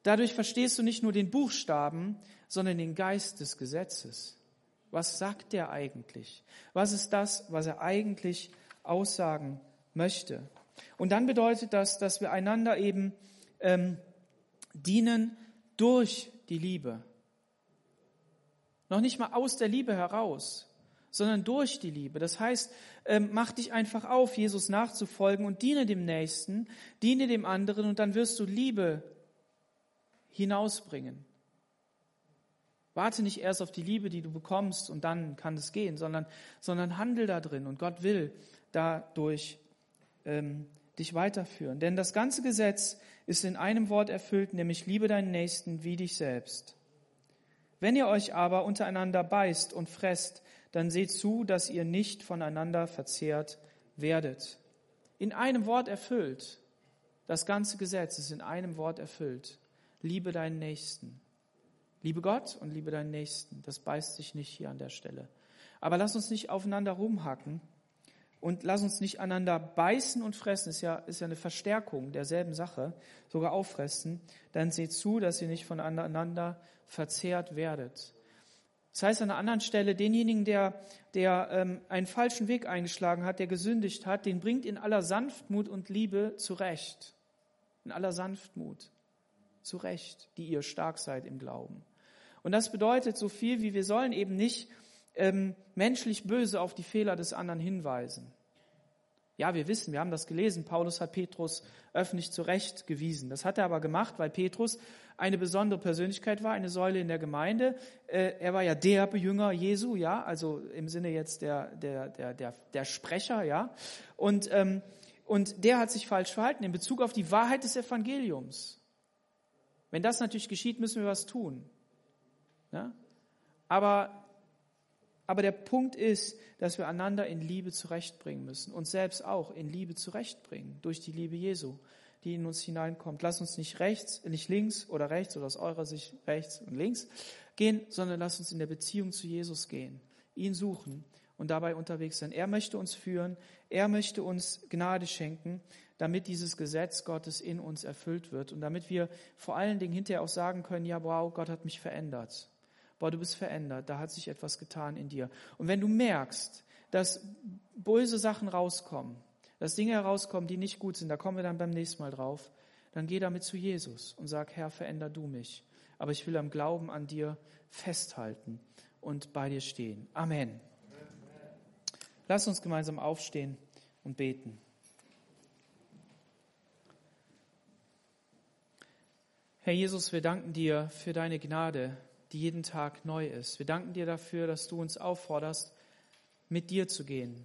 Dadurch verstehst du nicht nur den Buchstaben, sondern den Geist des Gesetzes. Was sagt der eigentlich? Was ist das, was er eigentlich aussagen möchte? Und dann bedeutet das, dass wir einander eben ähm, dienen durch die Liebe. Noch nicht mal aus der Liebe heraus, sondern durch die Liebe. Das heißt, ähm, mach dich einfach auf, Jesus nachzufolgen und diene dem Nächsten, diene dem anderen und dann wirst du Liebe hinausbringen. Warte nicht erst auf die Liebe, die du bekommst und dann kann es gehen, sondern, sondern handel da drin und Gott will dadurch ähm, dich weiterführen. Denn das ganze Gesetz ist in einem Wort erfüllt, nämlich liebe deinen Nächsten wie dich selbst. Wenn ihr euch aber untereinander beißt und fresst, dann seht zu, dass ihr nicht voneinander verzehrt werdet. In einem Wort erfüllt. Das ganze Gesetz ist in einem Wort erfüllt. Liebe deinen Nächsten. Liebe Gott und liebe deinen Nächsten. Das beißt sich nicht hier an der Stelle. Aber lass uns nicht aufeinander rumhacken, und lass uns nicht aneinander beißen und fressen, ist ja, ist ja eine Verstärkung derselben Sache, sogar auffressen. Dann seht zu, dass ihr nicht voneinander verzehrt werdet. Das heißt an einer anderen Stelle, denjenigen, der, der ähm, einen falschen Weg eingeschlagen hat, der gesündigt hat, den bringt in aller Sanftmut und Liebe zurecht. In aller Sanftmut zurecht, die ihr stark seid im Glauben. Und das bedeutet so viel, wie wir sollen eben nicht ähm, menschlich böse auf die Fehler des anderen hinweisen. Ja, wir wissen, wir haben das gelesen, Paulus hat Petrus öffentlich zurechtgewiesen. Das hat er aber gemacht, weil Petrus eine besondere Persönlichkeit war, eine Säule in der Gemeinde. Äh, er war ja der Jünger Jesu, ja, also im Sinne jetzt der, der, der, der, der Sprecher, ja. Und, ähm, und der hat sich falsch verhalten in Bezug auf die Wahrheit des Evangeliums. Wenn das natürlich geschieht, müssen wir was tun. Ja? Aber aber der Punkt ist, dass wir einander in Liebe zurechtbringen müssen, uns selbst auch in Liebe zurechtbringen, durch die Liebe Jesu, die in uns hineinkommt. Lass uns nicht rechts, nicht links oder rechts oder aus eurer Sicht rechts und links gehen, sondern lass uns in der Beziehung zu Jesus gehen, ihn suchen und dabei unterwegs sein. Er möchte uns führen, er möchte uns Gnade schenken, damit dieses Gesetz Gottes in uns erfüllt wird und damit wir vor allen Dingen hinterher auch sagen können, ja, wow, Gott hat mich verändert boah, du bist verändert, da hat sich etwas getan in dir. Und wenn du merkst, dass böse Sachen rauskommen, dass Dinge herauskommen, die nicht gut sind, da kommen wir dann beim nächsten Mal drauf, dann geh damit zu Jesus und sag, Herr, veränder du mich. Aber ich will am Glauben an dir festhalten und bei dir stehen. Amen. Lass uns gemeinsam aufstehen und beten. Herr Jesus, wir danken dir für deine Gnade, die jeden Tag neu ist. Wir danken dir dafür, dass du uns aufforderst, mit dir zu gehen,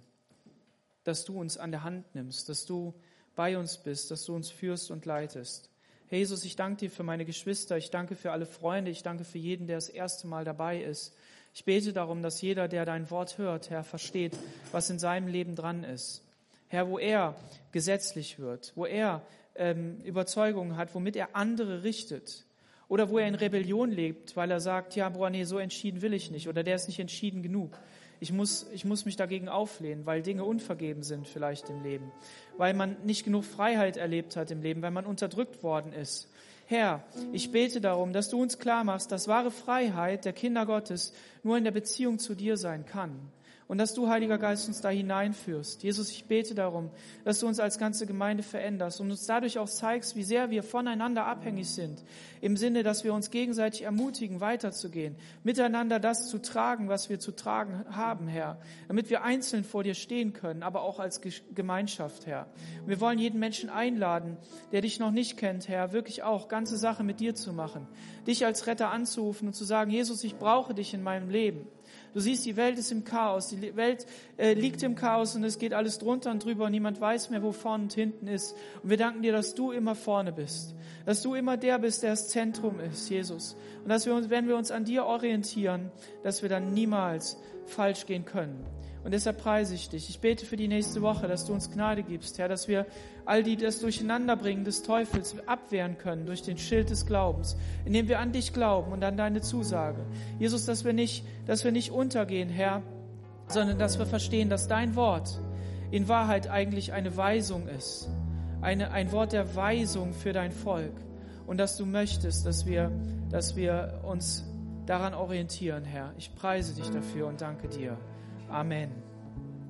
dass du uns an der Hand nimmst, dass du bei uns bist, dass du uns führst und leitest. Herr Jesus, ich danke dir für meine Geschwister, ich danke für alle Freunde, ich danke für jeden, der das erste Mal dabei ist. Ich bete darum, dass jeder, der dein Wort hört, Herr, versteht, was in seinem Leben dran ist. Herr, wo er gesetzlich wird, wo er ähm, Überzeugungen hat, womit er andere richtet, oder wo er in Rebellion lebt, weil er sagt, ja, boah, nee, so entschieden will ich nicht. Oder der ist nicht entschieden genug. Ich muss, ich muss mich dagegen auflehnen, weil Dinge unvergeben sind vielleicht im Leben. Weil man nicht genug Freiheit erlebt hat im Leben, weil man unterdrückt worden ist. Herr, ich bete darum, dass du uns klar machst, dass wahre Freiheit der Kinder Gottes nur in der Beziehung zu dir sein kann. Und dass du, Heiliger Geist, uns da hineinführst. Jesus, ich bete darum, dass du uns als ganze Gemeinde veränderst und uns dadurch auch zeigst, wie sehr wir voneinander abhängig sind, im Sinne, dass wir uns gegenseitig ermutigen, weiterzugehen, miteinander das zu tragen, was wir zu tragen haben, Herr, damit wir einzeln vor dir stehen können, aber auch als Gemeinschaft, Herr. Wir wollen jeden Menschen einladen, der dich noch nicht kennt, Herr, wirklich auch ganze Sache mit dir zu machen, dich als Retter anzurufen und zu sagen, Jesus, ich brauche dich in meinem Leben. Du siehst, die Welt ist im Chaos, die Welt äh, liegt im Chaos und es geht alles drunter und drüber und niemand weiß mehr, wo vorne und hinten ist. Und wir danken dir, dass du immer vorne bist, dass du immer der bist, der das Zentrum ist, Jesus. Und dass wir uns, wenn wir uns an dir orientieren, dass wir dann niemals falsch gehen können. Und deshalb preise ich dich. Ich bete für die nächste Woche, dass du uns Gnade gibst, Herr, dass wir all die das Durcheinanderbringen des Teufels abwehren können durch den Schild des Glaubens, indem wir an dich glauben und an deine Zusage. Jesus, dass wir nicht, dass wir nicht untergehen, Herr, sondern dass wir verstehen, dass dein Wort in Wahrheit eigentlich eine Weisung ist, eine, ein Wort der Weisung für dein Volk und dass du möchtest, dass wir, dass wir uns daran orientieren, Herr. Ich preise dich dafür und danke dir. Amen.